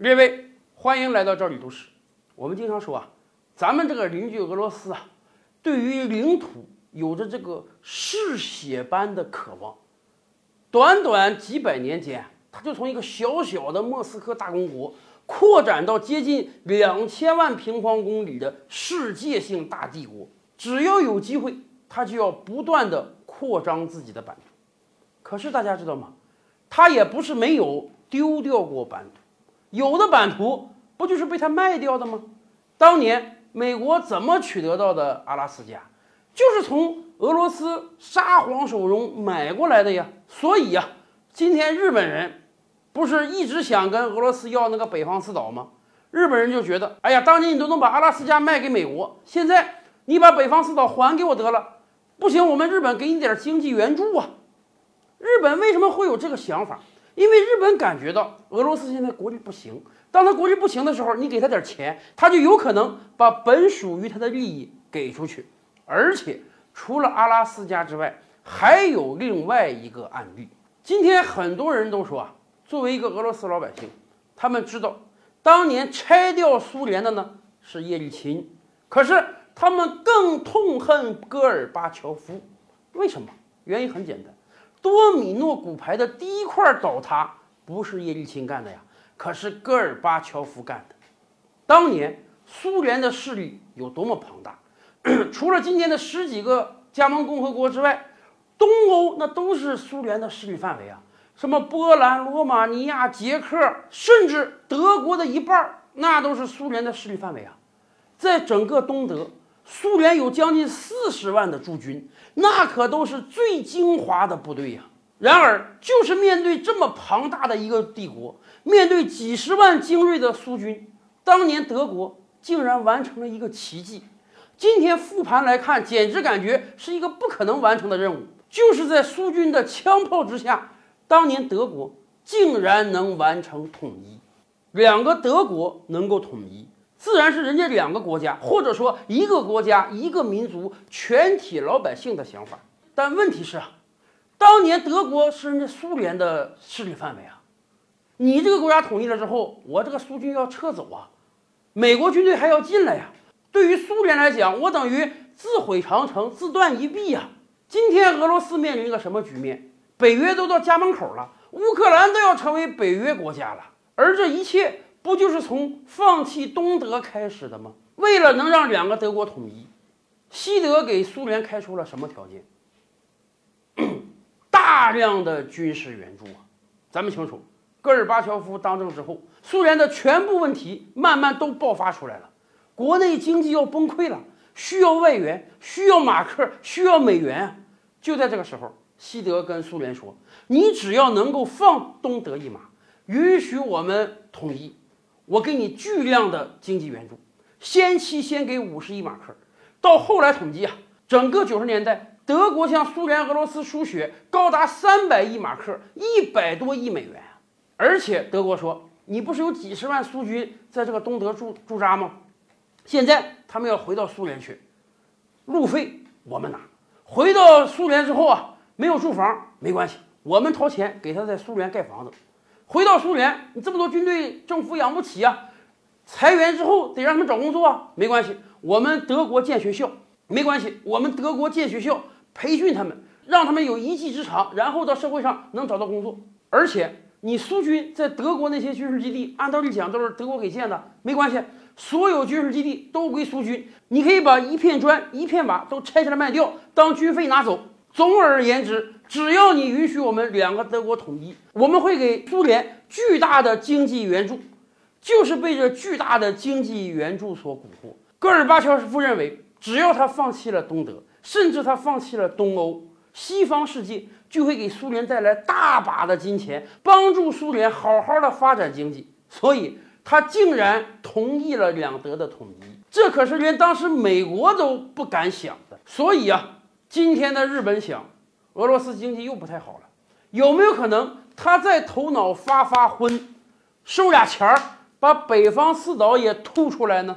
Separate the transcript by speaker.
Speaker 1: 列位，欢迎来到这里读史。我们经常说啊，咱们这个邻居俄罗斯啊，对于领土有着这个嗜血般的渴望。短短几百年间，他就从一个小小的莫斯科大公国，扩展到接近两千万平方公里的世界性大帝国。只要有机会，他就要不断的扩张自己的版图。可是大家知道吗？他也不是没有丢掉过版图，有的版图不就是被他卖掉的吗？当年美国怎么取得到的阿拉斯加，就是从俄罗斯沙皇手中买过来的呀。所以呀，今天日本人不是一直想跟俄罗斯要那个北方四岛吗？日本人就觉得，哎呀，当年你都能把阿拉斯加卖给美国，现在你把北方四岛还给我得了，不行，我们日本给你点经济援助啊。日本为什么会有这个想法？因为日本感觉到俄罗斯现在国力不行，当他国力不行的时候，你给他点钱，他就有可能把本属于他的利益给出去。而且除了阿拉斯加之外，还有另外一个案例。今天很多人都说啊，作为一个俄罗斯老百姓，他们知道当年拆掉苏联的呢是叶利钦，可是他们更痛恨戈尔巴乔夫。为什么？原因很简单。多米诺骨牌的第一块倒塌不是叶利钦干的呀，可是戈尔巴乔夫干的。当年苏联的势力有多么庞大，除了今天的十几个加盟共和国之外，东欧那都是苏联的势力范围啊。什么波兰、罗马尼亚、捷克，甚至德国的一半，那都是苏联的势力范围啊。在整个东德，苏联有将近四十万的驻军。那可都是最精华的部队呀！然而，就是面对这么庞大的一个帝国，面对几十万精锐的苏军，当年德国竟然完成了一个奇迹。今天复盘来看，简直感觉是一个不可能完成的任务。就是在苏军的枪炮之下，当年德国竟然能完成统一。两个德国能够统一。自然是人家两个国家，或者说一个国家、一个民族全体老百姓的想法。但问题是啊，当年德国是人家苏联的势力范围啊，你这个国家统一了之后，我这个苏军要撤走啊，美国军队还要进来呀。对于苏联来讲，我等于自毁长城、自断一臂呀。今天俄罗斯面临一个什么局面？北约都到家门口了，乌克兰都要成为北约国家了，而这一切。不就是从放弃东德开始的吗？为了能让两个德国统一，西德给苏联开出了什么条件？大量的军事援助啊！咱们清楚，戈尔巴乔夫当政之后，苏联的全部问题慢慢都爆发出来了，国内经济要崩溃了，需要外援，需要马克，需要美元。就在这个时候，西德跟苏联说：“你只要能够放东德一马，允许我们统一。”我给你巨量的经济援助，先期先给五十亿马克，到后来统计啊，整个九十年代，德国向苏联、俄罗斯输血高达三百亿马克，一百多亿美元。而且德国说，你不是有几十万苏军在这个东德驻驻扎吗？现在他们要回到苏联去，路费我们拿。回到苏联之后啊，没有住房没关系，我们掏钱给他在苏联盖房子。回到苏联，你这么多军队，政府养不起啊！裁员之后得让他们找工作啊，没关系，我们德国建学校，没关系，我们德国建学校培训他们，让他们有一技之长，然后到社会上能找到工作。而且你苏军在德国那些军事基地，按道理讲都是德国给建的，没关系，所有军事基地都归苏军，你可以把一片砖、一片瓦都拆下来卖掉，当军费拿走。总而言之，只要你允许我们两个德国统一，我们会给苏联巨大的经济援助。就是被这巨大的经济援助所蛊惑。戈尔巴乔夫认为，只要他放弃了东德，甚至他放弃了东欧，西方世界就会给苏联带来大把的金钱，帮助苏联好好的发展经济。所以，他竟然同意了两德的统一。这可是连当时美国都不敢想的。所以啊。今天的日本想，俄罗斯经济又不太好了，有没有可能他在头脑发发昏，收俩钱儿，把北方四岛也吐出来呢？